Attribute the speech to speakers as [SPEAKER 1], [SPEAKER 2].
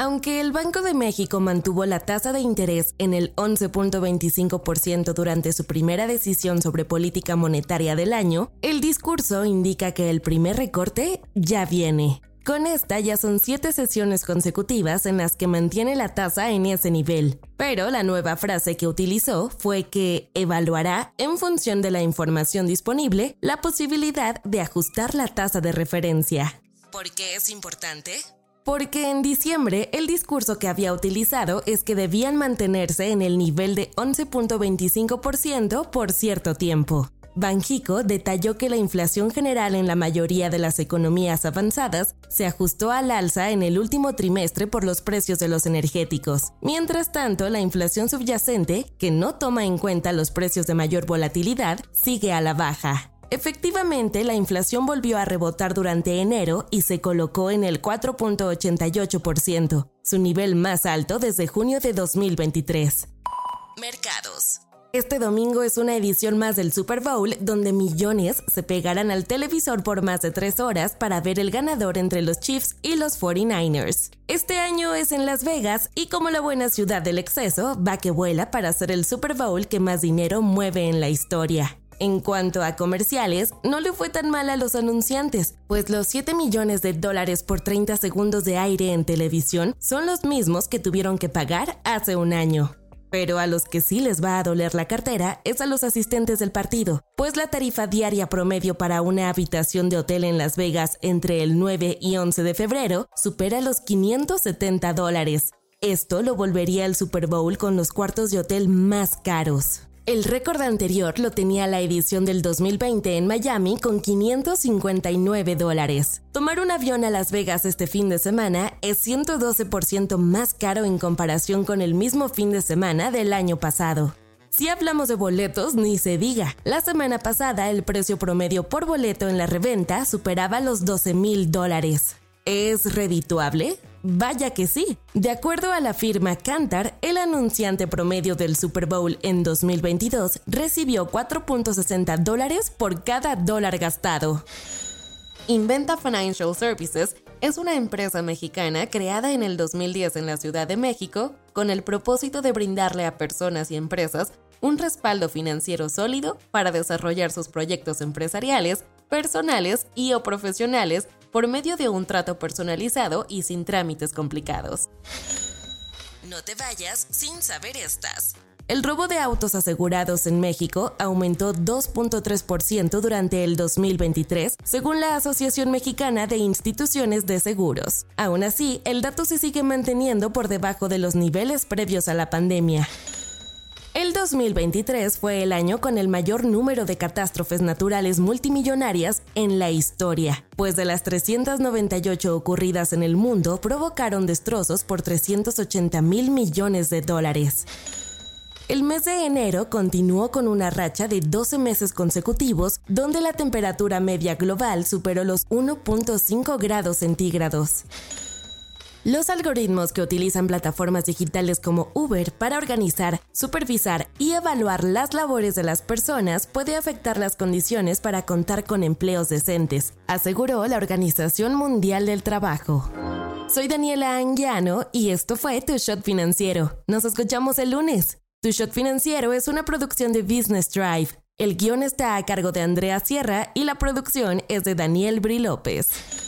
[SPEAKER 1] Aunque el Banco de México mantuvo la tasa de interés en el 11.25% durante su primera decisión sobre política monetaria del año, el discurso indica que el primer recorte ya viene. Con esta ya son siete sesiones consecutivas en las que mantiene la tasa en ese nivel. Pero la nueva frase que utilizó fue que evaluará, en función de la información disponible, la posibilidad de ajustar la tasa de referencia. ¿Por qué es importante? Porque en diciembre el discurso que había utilizado es que debían mantenerse en el nivel de 11.25% por cierto tiempo. Banjico detalló que la inflación general en la mayoría de las economías avanzadas se ajustó al alza en el último trimestre por los precios de los energéticos. Mientras tanto, la inflación subyacente, que no toma en cuenta los precios de mayor volatilidad, sigue a la baja. Efectivamente, la inflación volvió a rebotar durante enero y se colocó en el 4.88%, su nivel más alto desde junio de 2023. Mercados. Este domingo es una edición más del Super Bowl donde millones se pegarán al televisor por más de tres horas para ver el ganador entre los Chiefs y los 49ers. Este año es en Las Vegas y como la buena ciudad del exceso, va que vuela para ser el Super Bowl que más dinero mueve en la historia. En cuanto a comerciales, no le fue tan mal a los anunciantes, pues los 7 millones de dólares por 30 segundos de aire en televisión son los mismos que tuvieron que pagar hace un año. Pero a los que sí les va a doler la cartera es a los asistentes del partido, pues la tarifa diaria promedio para una habitación de hotel en Las Vegas entre el 9 y 11 de febrero supera los 570 dólares. Esto lo volvería el Super Bowl con los cuartos de hotel más caros. El récord anterior lo tenía la edición del 2020 en Miami con 559 dólares. Tomar un avión a Las Vegas este fin de semana es 112% más caro en comparación con el mismo fin de semana del año pasado. Si hablamos de boletos, ni se diga. La semana pasada el precio promedio por boleto en la reventa superaba los 12 mil dólares. ¿Es redituable? Vaya que sí. De acuerdo a la firma Kantar, el anunciante promedio del Super Bowl en 2022 recibió 4.60 dólares por cada dólar gastado. Inventa Financial Services es una empresa mexicana creada en el 2010 en la Ciudad de México con el propósito de brindarle a personas y empresas un respaldo financiero sólido para desarrollar sus proyectos empresariales, personales y o profesionales por medio de un trato personalizado y sin trámites complicados. No te vayas sin saber estas. El robo de autos asegurados en México aumentó 2.3% durante el 2023, según la Asociación Mexicana de Instituciones de Seguros. Aún así, el dato se sigue manteniendo por debajo de los niveles previos a la pandemia. El 2023 fue el año con el mayor número de catástrofes naturales multimillonarias en la historia, pues de las 398 ocurridas en el mundo provocaron destrozos por 380 mil millones de dólares. El mes de enero continuó con una racha de 12 meses consecutivos donde la temperatura media global superó los 1.5 grados centígrados. Los algoritmos que utilizan plataformas digitales como Uber para organizar, supervisar y evaluar las labores de las personas puede afectar las condiciones para contar con empleos decentes, aseguró la Organización Mundial del Trabajo. Soy Daniela Anguiano y esto fue Tu Shot Financiero. Nos escuchamos el lunes. Tu Shot Financiero es una producción de Business Drive. El guion está a cargo de Andrea Sierra y la producción es de Daniel Bri López.